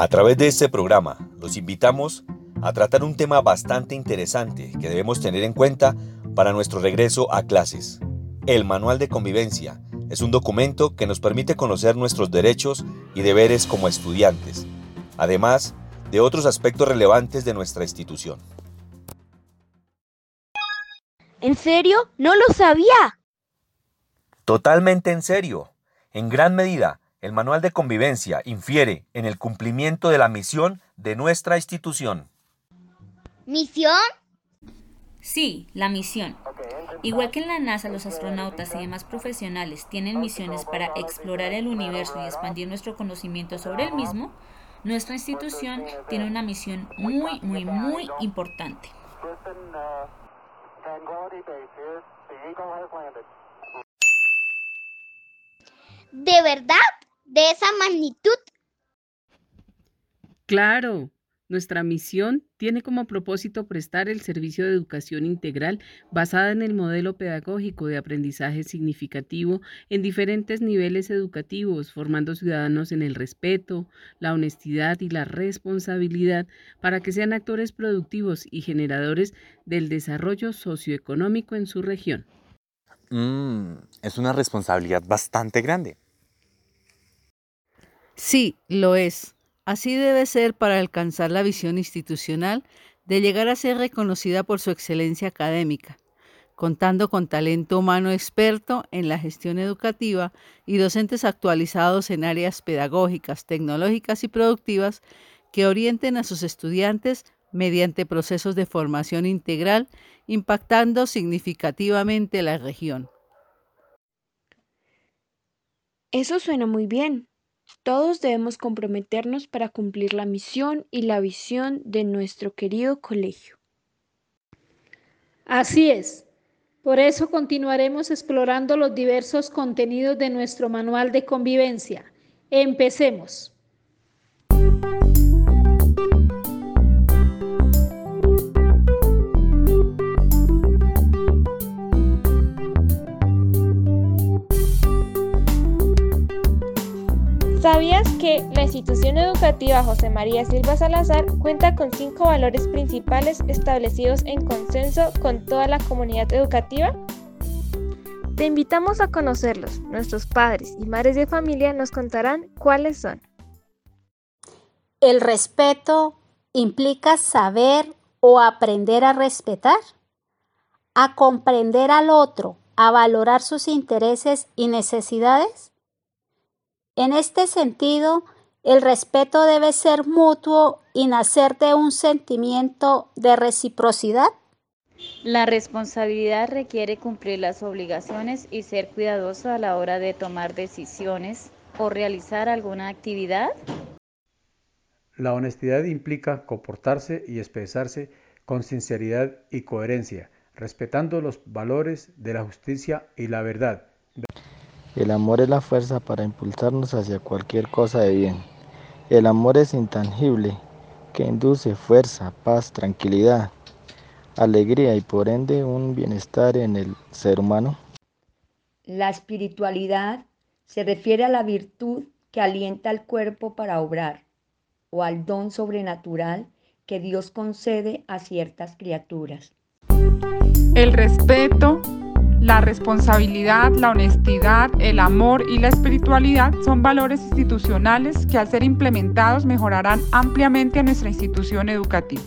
A través de este programa los invitamos a tratar un tema bastante interesante que debemos tener en cuenta para nuestro regreso a clases. El Manual de Convivencia es un documento que nos permite conocer nuestros derechos y deberes como estudiantes, además de otros aspectos relevantes de nuestra institución. ¿En serio? No lo sabía. Totalmente en serio. En gran medida, el manual de convivencia infiere en el cumplimiento de la misión de nuestra institución. ¿Misión? Sí, la misión. Igual que en la NASA los astronautas y demás profesionales tienen misiones para explorar el universo y expandir nuestro conocimiento sobre el mismo, nuestra institución tiene una misión muy, muy, muy importante. ¿De verdad? ¿De esa magnitud? Claro, nuestra misión tiene como propósito prestar el servicio de educación integral basada en el modelo pedagógico de aprendizaje significativo en diferentes niveles educativos, formando ciudadanos en el respeto, la honestidad y la responsabilidad para que sean actores productivos y generadores del desarrollo socioeconómico en su región. Mm, es una responsabilidad bastante grande. Sí, lo es. Así debe ser para alcanzar la visión institucional de llegar a ser reconocida por su excelencia académica, contando con talento humano experto en la gestión educativa y docentes actualizados en áreas pedagógicas, tecnológicas y productivas que orienten a sus estudiantes mediante procesos de formación integral, impactando significativamente la región. Eso suena muy bien. Todos debemos comprometernos para cumplir la misión y la visión de nuestro querido colegio. Así es. Por eso continuaremos explorando los diversos contenidos de nuestro manual de convivencia. Empecemos. ¿Sabías que la institución educativa José María Silva Salazar cuenta con cinco valores principales establecidos en consenso con toda la comunidad educativa? Te invitamos a conocerlos. Nuestros padres y madres de familia nos contarán cuáles son. El respeto implica saber o aprender a respetar, a comprender al otro, a valorar sus intereses y necesidades en este sentido, el respeto debe ser mutuo y nacer de un sentimiento de reciprocidad. La responsabilidad requiere cumplir las obligaciones y ser cuidadoso a la hora de tomar decisiones o realizar alguna actividad. La honestidad implica comportarse y expresarse con sinceridad y coherencia, respetando los valores de la justicia y la verdad. El amor es la fuerza para impulsarnos hacia cualquier cosa de bien. El amor es intangible, que induce fuerza, paz, tranquilidad, alegría y por ende un bienestar en el ser humano. La espiritualidad se refiere a la virtud que alienta al cuerpo para obrar o al don sobrenatural que Dios concede a ciertas criaturas. El respeto la responsabilidad, la honestidad, el amor y la espiritualidad son valores institucionales que al ser implementados mejorarán ampliamente a nuestra institución educativa.